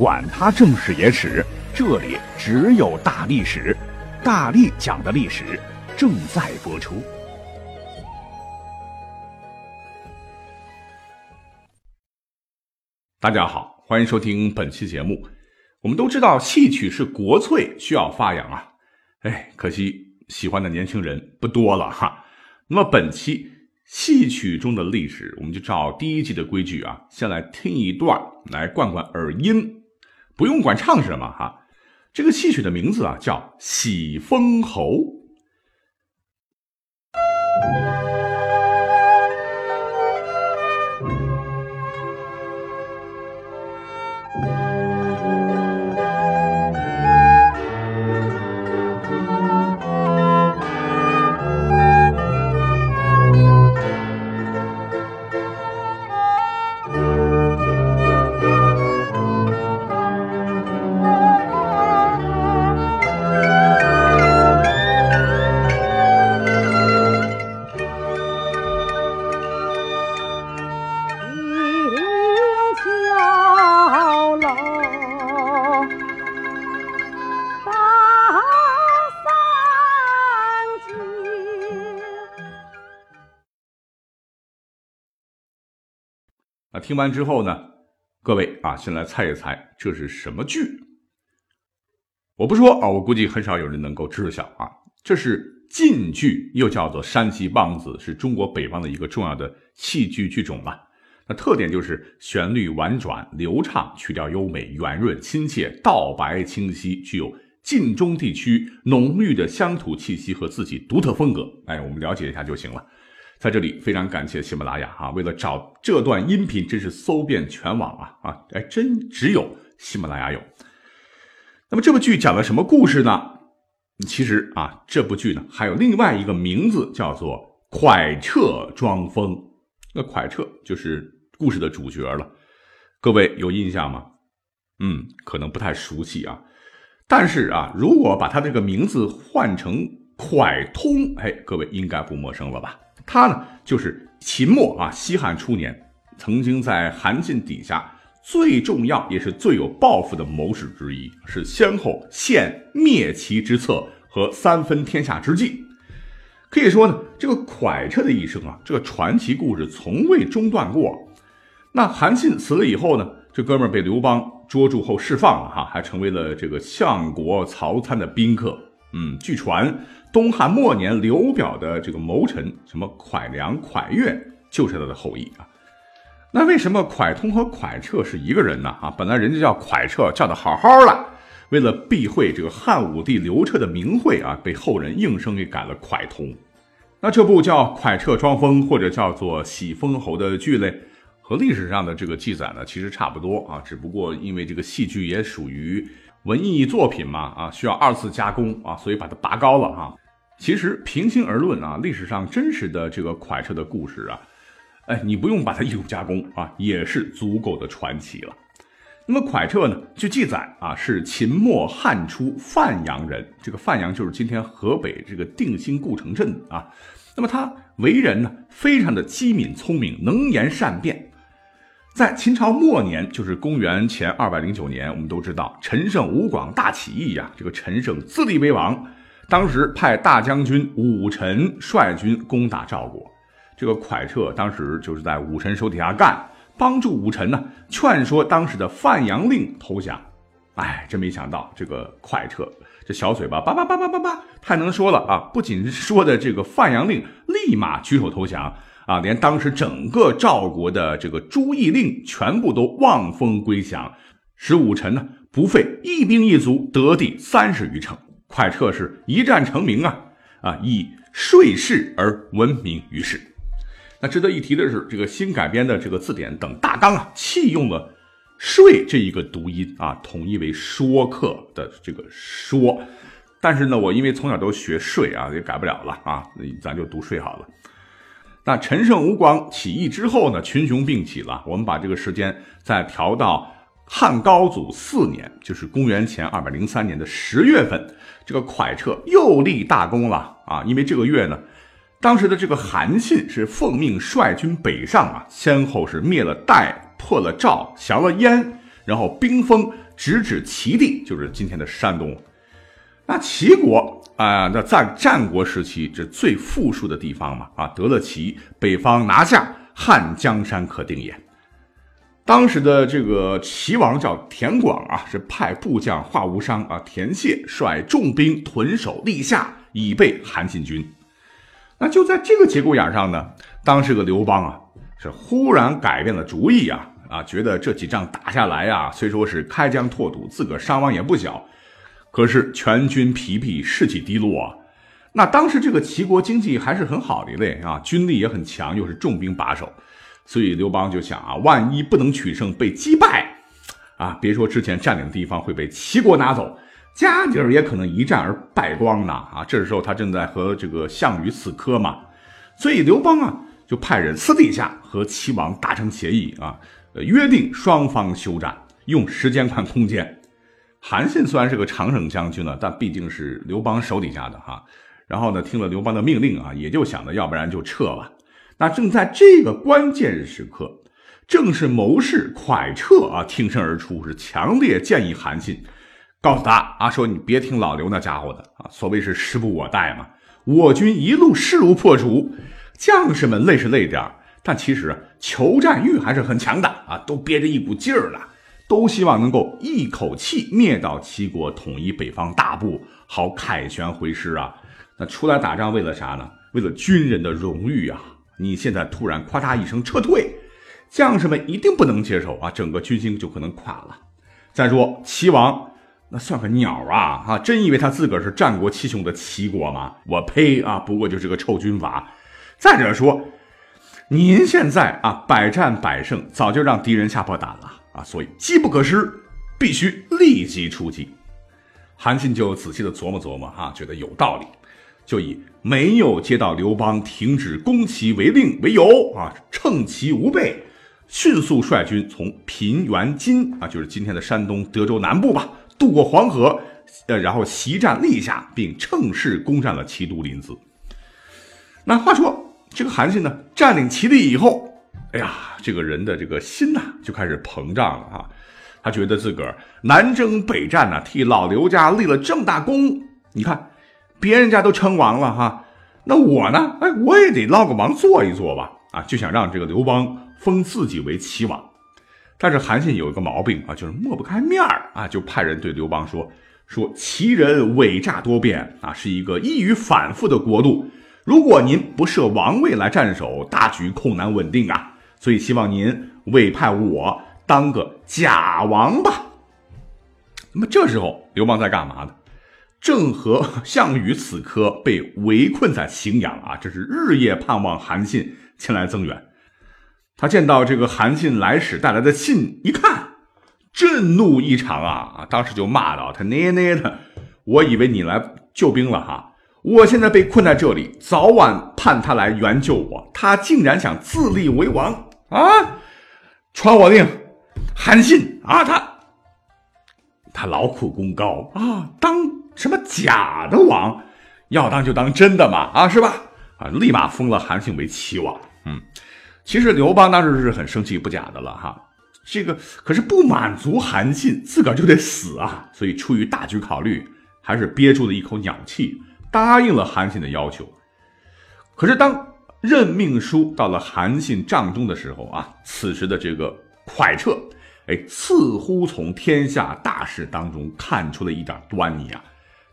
管他正史野史。这里只有大历史，大力讲的历史正在播出。大家好，欢迎收听本期节目。我们都知道戏曲是国粹，需要发扬啊。哎，可惜喜欢的年轻人不多了哈。那么本期戏曲中的历史，我们就照第一季的规矩啊，先来听一段，来灌灌耳音，不用管唱什么哈。这个戏曲的名字啊，叫《喜封侯》。听完之后呢，各位啊，先来猜一猜这是什么剧？我不说啊，我估计很少有人能够知晓啊。这是晋剧，又叫做山西梆子，是中国北方的一个重要的戏剧剧种了。那特点就是旋律婉转流畅，曲调优美圆润亲切，道白清晰，具有晋中地区浓郁的乡土气息和自己独特风格。哎，我们了解一下就行了。在这里非常感谢喜马拉雅啊！为了找这段音频，真是搜遍全网啊啊！哎，真只有喜马拉雅有。那么这部剧讲了什么故事呢？其实啊，这部剧呢还有另外一个名字，叫做《蒯彻装疯》。那蒯彻就是故事的主角了。各位有印象吗？嗯，可能不太熟悉啊。但是啊，如果把他这个名字换成蒯通，哎，各位应该不陌生了吧？他呢，就是秦末啊，西汉初年，曾经在韩信底下最重要也是最有抱负的谋士之一，是先后献灭齐之策和三分天下之计。可以说呢，这个蒯彻的一生啊，这个传奇故事从未中断过。那韩信死了以后呢，这哥们儿被刘邦捉住后释放了哈，还成为了这个相国曹参的宾客。嗯，据传。东汉末年，刘表的这个谋臣什么蒯良、蒯越就是他的后裔啊。那为什么蒯通和蒯彻是一个人呢？啊，本来人家叫蒯彻，叫的好好的，为了避讳这个汉武帝刘彻的名讳啊，被后人应声给改了蒯通。那这部叫《蒯彻装疯》或者叫做《喜封侯》的剧类，和历史上的这个记载呢，其实差不多啊，只不过因为这个戏剧也属于文艺作品嘛，啊，需要二次加工啊，所以把它拔高了哈。其实平心而论啊，历史上真实的这个蒯彻的故事啊，哎，你不用把它艺术加工啊，也是足够的传奇了。那么蒯彻呢，据记载啊，是秦末汉初范阳人，这个范阳就是今天河北这个定兴故城镇啊。那么他为人呢，非常的机敏聪明，能言善辩。在秦朝末年，就是公元前二百零九年，我们都知道陈胜吴广大起义呀，这个陈胜自立为王。当时派大将军武臣率军攻打赵国，这个蒯彻当时就是在武臣手底下干，帮助武臣呢劝说当时的范阳令投降。哎，真没想到这个蒯彻这小嘴巴叭叭叭叭叭叭太能说了啊！不仅说的这个范阳令立马举手投降啊，连当时整个赵国的这个诸邑令全部都望风归降，使武臣呢不费一兵一卒得地三十余城。快彻是一战成名啊啊，以税事而闻名于世。那值得一提的是，这个新改编的这个字典等大纲啊，弃用了税这一个读音啊，统一为说客的这个说。但是呢，我因为从小都学税啊，也改不了了啊，咱就读税好了。那陈胜吴广起义之后呢，群雄并起了。我们把这个时间再调到汉高祖四年，就是公元前二百零三年的十月份，这个蒯彻又立大功了啊！因为这个月呢，当时的这个韩信是奉命率军北上啊，先后是灭了代、破了赵、降了燕，然后兵锋直指齐地，就是今天的山东。那齐国啊，那在战国时期这最富庶的地方嘛，啊，得了齐，北方拿下，汉江山可定也。当时的这个齐王叫田广啊，是派部将华无伤啊，田谢率重兵屯守历下，以备韩信军。那就在这个节骨眼上呢，当时个刘邦啊，是忽然改变了主意啊，啊，觉得这几仗打下来啊，虽说是开疆拓土，自个伤亡也不小。可是全军疲惫，士气低落啊。那当时这个齐国经济还是很好的嘞啊，军力也很强，又是重兵把守，所以刘邦就想啊，万一不能取胜，被击败，啊，别说之前占领的地方会被齐国拿走，家底儿也可能一战而败光呢啊。这时候他正在和这个项羽死磕嘛，所以刘邦啊就派人私底下和齐王达成协议啊，约定双方休战，用时间换空间。韩信虽然是个常胜将军呢，但毕竟是刘邦手底下的哈。然后呢，听了刘邦的命令啊，也就想着要不然就撤吧。那正在这个关键时刻，正是谋士蒯彻啊挺身而出，是强烈建议韩信，告诉他啊说你别听老刘那家伙的啊，所谓是时不我待嘛。我军一路势如破竹，将士们累是累点但其实求战欲还是很强的啊，都憋着一股劲儿了。都希望能够一口气灭掉齐国，统一北方大部，好凯旋回师啊！那出来打仗为了啥呢？为了军人的荣誉啊！你现在突然夸嚓一声撤退，将士们一定不能接受啊！整个军心就可能垮了。再说齐王那算个鸟啊！啊，真以为他自个儿是战国七雄的齐国吗？我呸啊！不过就是个臭军阀。再者说，您现在啊百战百胜，早就让敌人吓破胆了。所以机不可失，必须立即出击。韩信就仔细的琢磨琢磨，哈，觉得有道理，就以没有接到刘邦停止攻齐为令为由，啊，趁其无备，迅速率军从平原津啊，就是今天的山东德州南部吧，渡过黄河，呃，然后袭占历下，并乘势攻占了齐都临淄。那话说，这个韩信呢，占领齐地以后。哎呀，这个人的这个心呐，就开始膨胀了啊！他觉得自个儿南征北战呢，替老刘家立了这么大功。你看，别人家都称王了哈，那我呢？哎，我也得捞个王坐一坐吧！啊，就想让这个刘邦封自己为齐王。但是韩信有一个毛病啊，就是抹不开面儿啊，就派人对刘邦说：“说齐人伪诈多变啊，是一个易于反复的国度。如果您不设王位来战守，大局恐难稳定啊。”所以希望您委派我当个假王吧。那么这时候刘邦在干嘛呢？正和 项羽此刻被围困在荥阳啊，这是日夜盼望韩信前来增援。他见到这个韩信来使带来的信，一看，震怒异常啊！当时就骂道：“他奶奶的！我以为你来救兵了哈。”我现在被困在这里，早晚盼他来援救我。他竟然想自立为王啊！传我令，韩信啊，他他劳苦功高啊，当什么假的王？要当就当真的嘛啊，是吧？啊，立马封了韩信为齐王。嗯，其实刘邦当时是很生气不假的了哈。这个可是不满足韩信，自个儿就得死啊，所以出于大局考虑，还是憋住了一口鸟气。答应了韩信的要求，可是当任命书到了韩信帐中的时候啊，此时的这个蒯彻，哎，似乎从天下大事当中看出了一点端倪啊。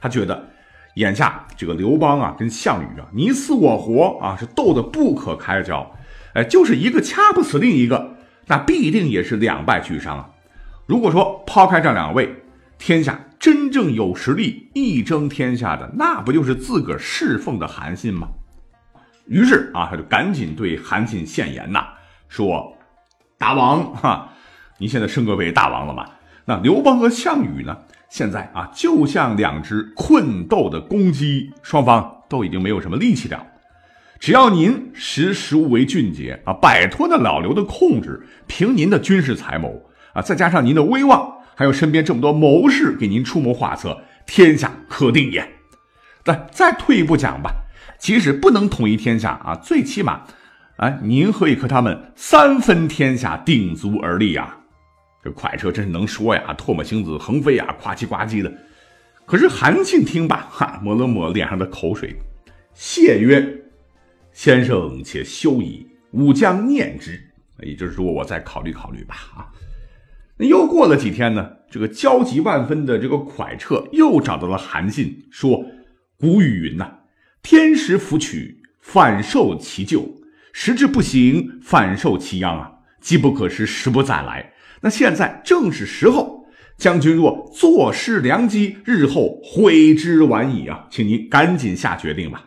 他觉得眼下这个刘邦啊，跟项羽啊，你死我活啊，是斗得不可开交，哎，就是一个掐不死另一个，那必定也是两败俱伤啊。如果说抛开这两位，天下。真正有实力一争天下的，那不就是自个儿侍奉的韩信吗？于是啊，他就赶紧对韩信献言呐，说：“大王哈，您现在升格为大王了嘛？那刘邦和项羽呢？现在啊，就像两只困斗的公鸡，双方都已经没有什么力气了。只要您识时务为俊杰啊，摆脱了老刘的控制，凭您的军事才谋啊，再加上您的威望，还有身边这么多谋士给您出谋划策，天下可定也。但再退一步讲吧，即使不能统一天下啊，最起码，啊，您可以和他们三分天下，鼎足而立呀。这蒯彻真是能说呀，唾沫星子横飞呀，呱唧呱唧的。可是韩信听罢，哈，抹了抹脸上的口水，谢曰：“先生且休矣，吾将念之。”也就是说，我再考虑考虑吧。啊，那又过了几天呢？这个焦急万分的这个蒯彻又找到了韩信，说：“古语云呐，天时弗取，反受其咎；时至不行，反受其殃啊！机不可失，时不再来。”那现在正是时候，将军若坐失良机，日后悔之晚矣啊！请您赶紧下决定吧。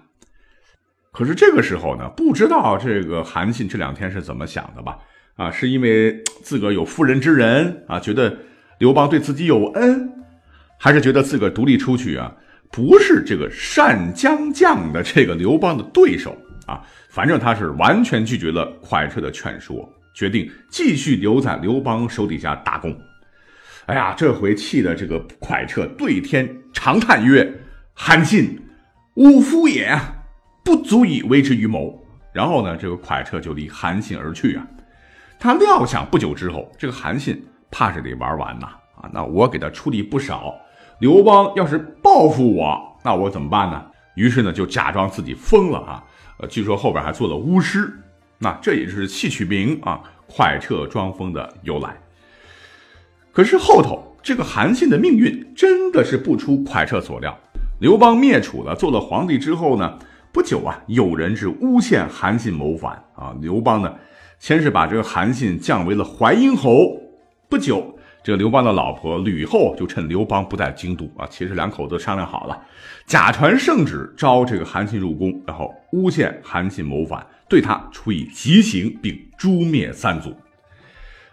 可是这个时候呢，不知道这个韩信这两天是怎么想的吧？啊，是因为自个有妇人之仁啊，觉得刘邦对自己有恩，还是觉得自个独立出去啊，不是这个单将将的这个刘邦的对手啊？反正他是完全拒绝了蒯彻的劝说。决定继续留在刘邦手底下打工。哎呀，这回气的这个蒯彻对天长叹曰：“韩信，武夫也啊，不足以为之于谋。”然后呢，这个蒯彻就离韩信而去啊。他料想不久之后，这个韩信怕是得玩完呐啊！那我给他出力不少，刘邦要是报复我，那我怎么办呢？于是呢，就假装自己疯了啊。呃，据说后边还做了巫师。那这也是戏曲名啊，快撤装疯的由来。可是后头这个韩信的命运真的是不出快撤所料。刘邦灭楚了，做了皇帝之后呢，不久啊，有人是诬陷韩信谋反啊。刘邦呢，先是把这个韩信降为了淮阴侯。不久，这刘邦的老婆吕后就趁刘邦不在京都啊，其实两口子商量好了，假传圣旨招这个韩信入宫，然后诬陷韩信谋反。对他处以极刑，并诛灭三族。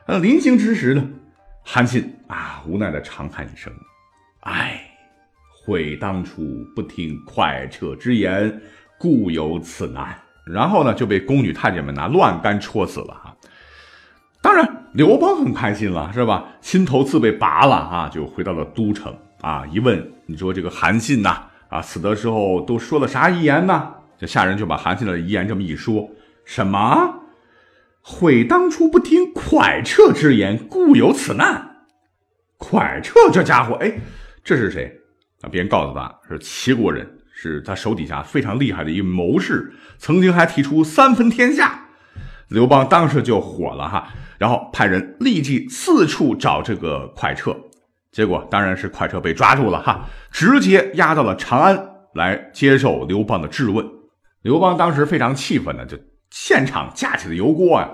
呃，临行之时呢，韩信啊，无奈的长叹一声：“唉，悔当初不听快彻之言，故有此难。”然后呢，就被宫女太监们拿乱杆戳死了哈。当然，刘邦很开心了，是吧？心头刺被拔了啊，就回到了都城啊。一问，你说这个韩信呐，啊，死的时候都说了啥遗言呢？这下人就把韩信的遗言这么一说，什么悔当初不听蒯彻之言，故有此难。蒯彻这家伙，哎，这是谁？啊，别人告诉他是齐国人，是他手底下非常厉害的一个谋士，曾经还提出三分天下。刘邦当时就火了哈，然后派人立即四处找这个蒯彻，结果当然是蒯彻被抓住了哈，直接押到了长安来接受刘邦的质问。刘邦当时非常气愤呢，就现场架起了油锅啊，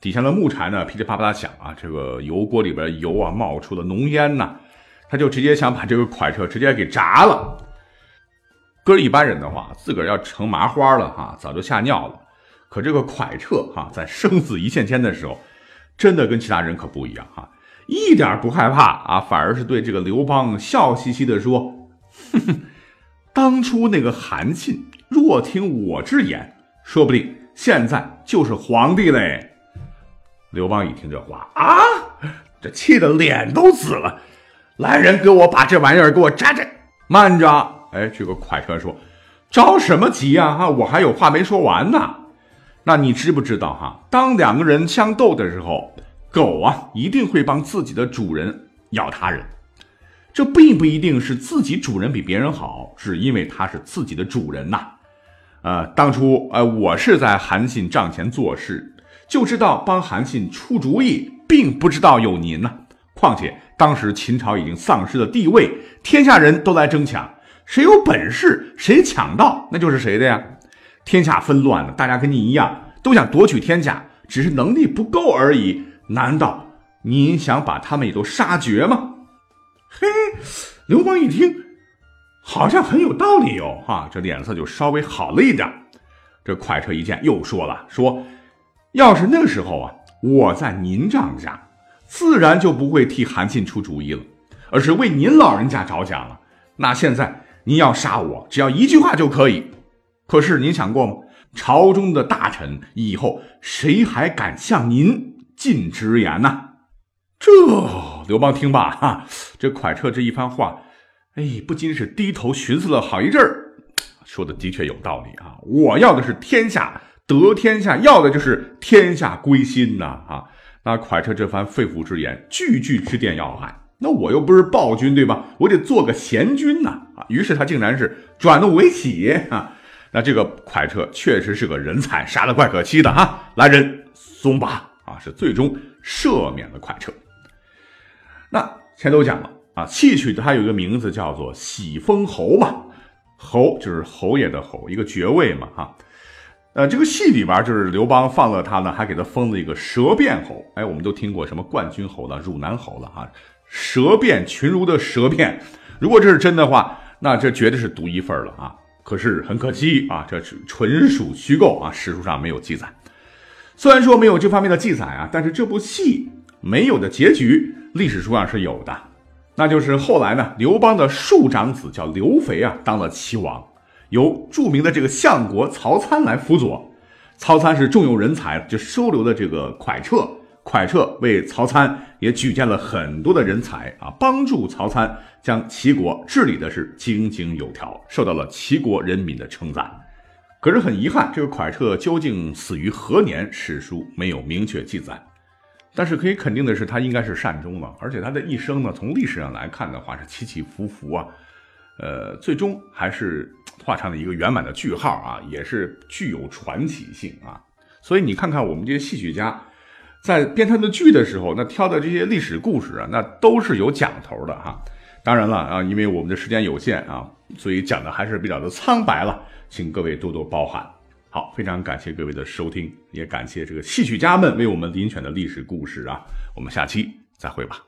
底下的木柴呢噼里啪啦响啊，这个油锅里边油啊冒出了浓烟呐，他就直接想把这个蒯彻直接给炸了。搁一般人的话，自个儿要成麻花了哈，早就吓尿了。可这个蒯彻哈，在生死一线牵的时候，真的跟其他人可不一样哈，一点不害怕啊，反而是对这个刘邦笑嘻嘻的说：“哼哼，当初那个韩信。”若听我之言，说不定现在就是皇帝嘞。刘邦一听这话啊，这气得脸都紫了。来人，给我把这玩意儿给我扎扎。慢着，哎，这个快车说，着什么急啊？哈，我还有话没说完呢。那你知不知道哈？当两个人相斗的时候，狗啊一定会帮自己的主人咬他人。这并不一定是自己主人比别人好，是因为他是自己的主人呐。呃，当初呃，我是在韩信帐前做事，就知道帮韩信出主意，并不知道有您呢。况且当时秦朝已经丧失了地位，天下人都来争抢，谁有本事谁抢到，那就是谁的呀。天下纷乱了，大家跟你一样都想夺取天下，只是能力不够而已。难道您想把他们也都杀绝吗？嘿，刘邦一听。好像很有道理哟，哈，这脸色就稍微好了一点。这快车一见，又说了，说，要是那时候啊，我在您帐下，自然就不会替韩信出主意了，而是为您老人家着想了。那现在您要杀我，只要一句话就可以。可是您想过吗？朝中的大臣以后谁还敢向您进直言呢？这刘邦听罢，哈，这蒯彻这一番话，哎，不禁是低头寻思了好一阵儿。说的的确有道理啊！我要的是天下得天下，要的就是天下归心呐！啊，那蒯彻这番肺腑之言，句句直点要害。那我又不是暴君，对吧？我得做个贤君呐！啊，于是他竟然是转怒为喜啊！那这个蒯彻确实是个人才，杀的怪可惜的哈！来人，松绑啊！是最终赦免了蒯彻。那前都讲了啊，戏曲它有一个名字叫做喜封侯嘛。侯就是侯爷的侯，一个爵位嘛，哈，呃，这个戏里边就是刘邦放了他呢，还给他封了一个舌辩侯。哎，我们都听过什么冠军侯了、汝南侯了，哈，舌辩群儒的舌辩，如果这是真的话，那这绝对是独一份了啊。可是很可惜啊，这是纯属虚构啊，史书上没有记载。虽然说没有这方面的记载啊，但是这部戏没有的结局，历史书上是有的。那就是后来呢，刘邦的庶长子叫刘肥啊，当了齐王，由著名的这个相国曹参来辅佐。曹参是重用人才，就收留了这个蒯彻。蒯彻为曹参也举荐了很多的人才啊，帮助曹参将齐国治理的是井井有条，受到了齐国人民的称赞。可是很遗憾，这个蒯彻究竟死于何年，史书没有明确记载。但是可以肯定的是，他应该是善终了，而且他的一生呢，从历史上来看的话是起起伏伏啊，呃，最终还是画上了一个圆满的句号啊，也是具有传奇性啊。所以你看看我们这些戏曲家在编他的剧的时候，那挑的这些历史故事啊，那都是有讲头的哈。当然了啊，因为我们的时间有限啊，所以讲的还是比较的苍白了，请各位多多包涵。好，非常感谢各位的收听，也感谢这个戏曲家们为我们遴选的历史故事啊！我们下期再会吧。